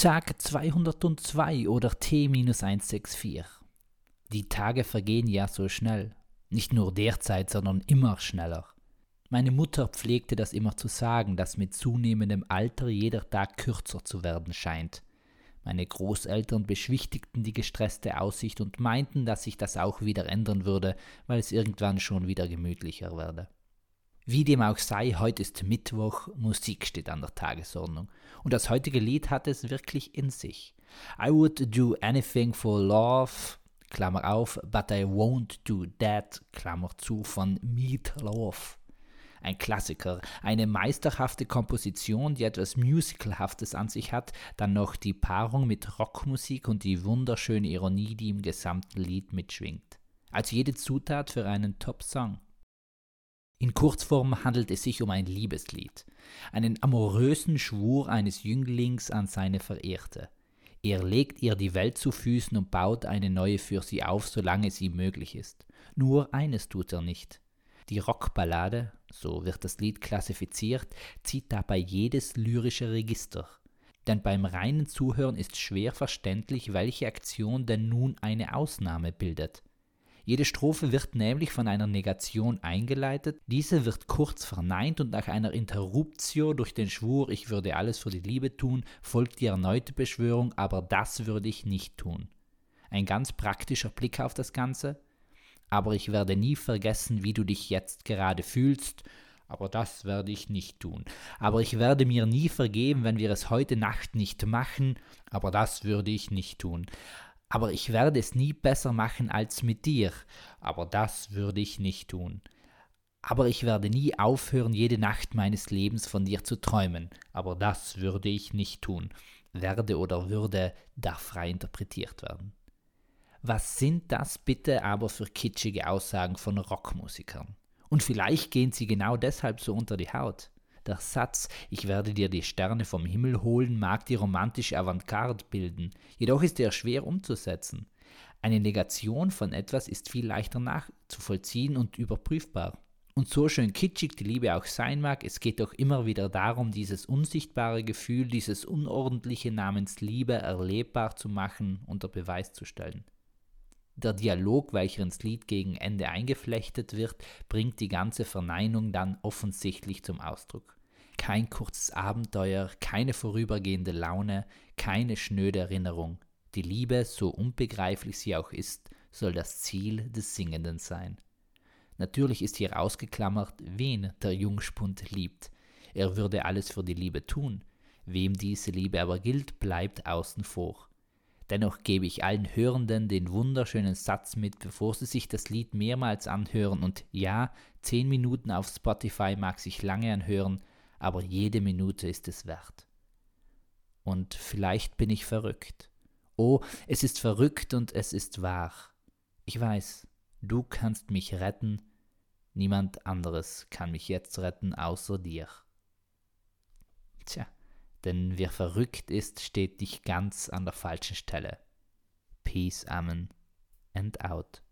Tag 202 oder T-164. Die Tage vergehen ja so schnell. Nicht nur derzeit, sondern immer schneller. Meine Mutter pflegte das immer zu sagen, dass mit zunehmendem Alter jeder Tag kürzer zu werden scheint. Meine Großeltern beschwichtigten die gestresste Aussicht und meinten, dass sich das auch wieder ändern würde, weil es irgendwann schon wieder gemütlicher werde. Wie dem auch sei, heute ist Mittwoch, Musik steht an der Tagesordnung. Und das heutige Lied hat es wirklich in sich. I would do anything for love, Klammer auf, but I won't do that, Klammer zu, von Meat Love ein Klassiker, eine meisterhafte Komposition, die etwas Musicalhaftes an sich hat, dann noch die Paarung mit Rockmusik und die wunderschöne Ironie, die im gesamten Lied mitschwingt. Also jede Zutat für einen Top-Song. In Kurzform handelt es sich um ein Liebeslied, einen amorösen Schwur eines Jünglings an seine Verehrte. Er legt ihr die Welt zu Füßen und baut eine neue für sie auf, solange ihm möglich ist. Nur eines tut er nicht. Die Rockballade, so wird das Lied klassifiziert, zieht dabei jedes lyrische Register. Denn beim reinen Zuhören ist schwer verständlich, welche Aktion denn nun eine Ausnahme bildet. Jede Strophe wird nämlich von einer Negation eingeleitet, diese wird kurz verneint und nach einer Interruptio durch den Schwur Ich würde alles für die Liebe tun, folgt die erneute Beschwörung, aber das würde ich nicht tun. Ein ganz praktischer Blick auf das Ganze, aber ich werde nie vergessen, wie du dich jetzt gerade fühlst, aber das werde ich nicht tun. Aber ich werde mir nie vergeben, wenn wir es heute Nacht nicht machen, aber das würde ich nicht tun. Aber ich werde es nie besser machen als mit dir, aber das würde ich nicht tun. Aber ich werde nie aufhören, jede Nacht meines Lebens von dir zu träumen, aber das würde ich nicht tun. Werde oder würde darf frei interpretiert werden. Was sind das bitte aber für kitschige Aussagen von Rockmusikern? Und vielleicht gehen sie genau deshalb so unter die Haut. Der Satz, ich werde dir die Sterne vom Himmel holen, mag die romantische Avantgarde bilden, jedoch ist er schwer umzusetzen. Eine Negation von etwas ist viel leichter nachzuvollziehen und überprüfbar. Und so schön kitschig die Liebe auch sein mag, es geht doch immer wieder darum, dieses unsichtbare Gefühl, dieses unordentliche namens Liebe erlebbar zu machen, unter Beweis zu stellen. Der Dialog, welcher ins Lied gegen Ende eingeflechtet wird, bringt die ganze Verneinung dann offensichtlich zum Ausdruck. Kein kurzes Abenteuer, keine vorübergehende Laune, keine schnöde Erinnerung. Die Liebe, so unbegreiflich sie auch ist, soll das Ziel des Singenden sein. Natürlich ist hier ausgeklammert, wen der Jungspund liebt. Er würde alles für die Liebe tun. Wem diese Liebe aber gilt, bleibt außen vor. Dennoch gebe ich allen Hörenden den wunderschönen Satz mit, bevor sie sich das Lied mehrmals anhören. Und ja, 10 Minuten auf Spotify mag sich lange anhören, aber jede Minute ist es wert. Und vielleicht bin ich verrückt. Oh, es ist verrückt und es ist wahr. Ich weiß, du kannst mich retten, niemand anderes kann mich jetzt retten außer dir. Tja denn wer verrückt ist, steht dich ganz an der falschen Stelle. Peace, Amen and out.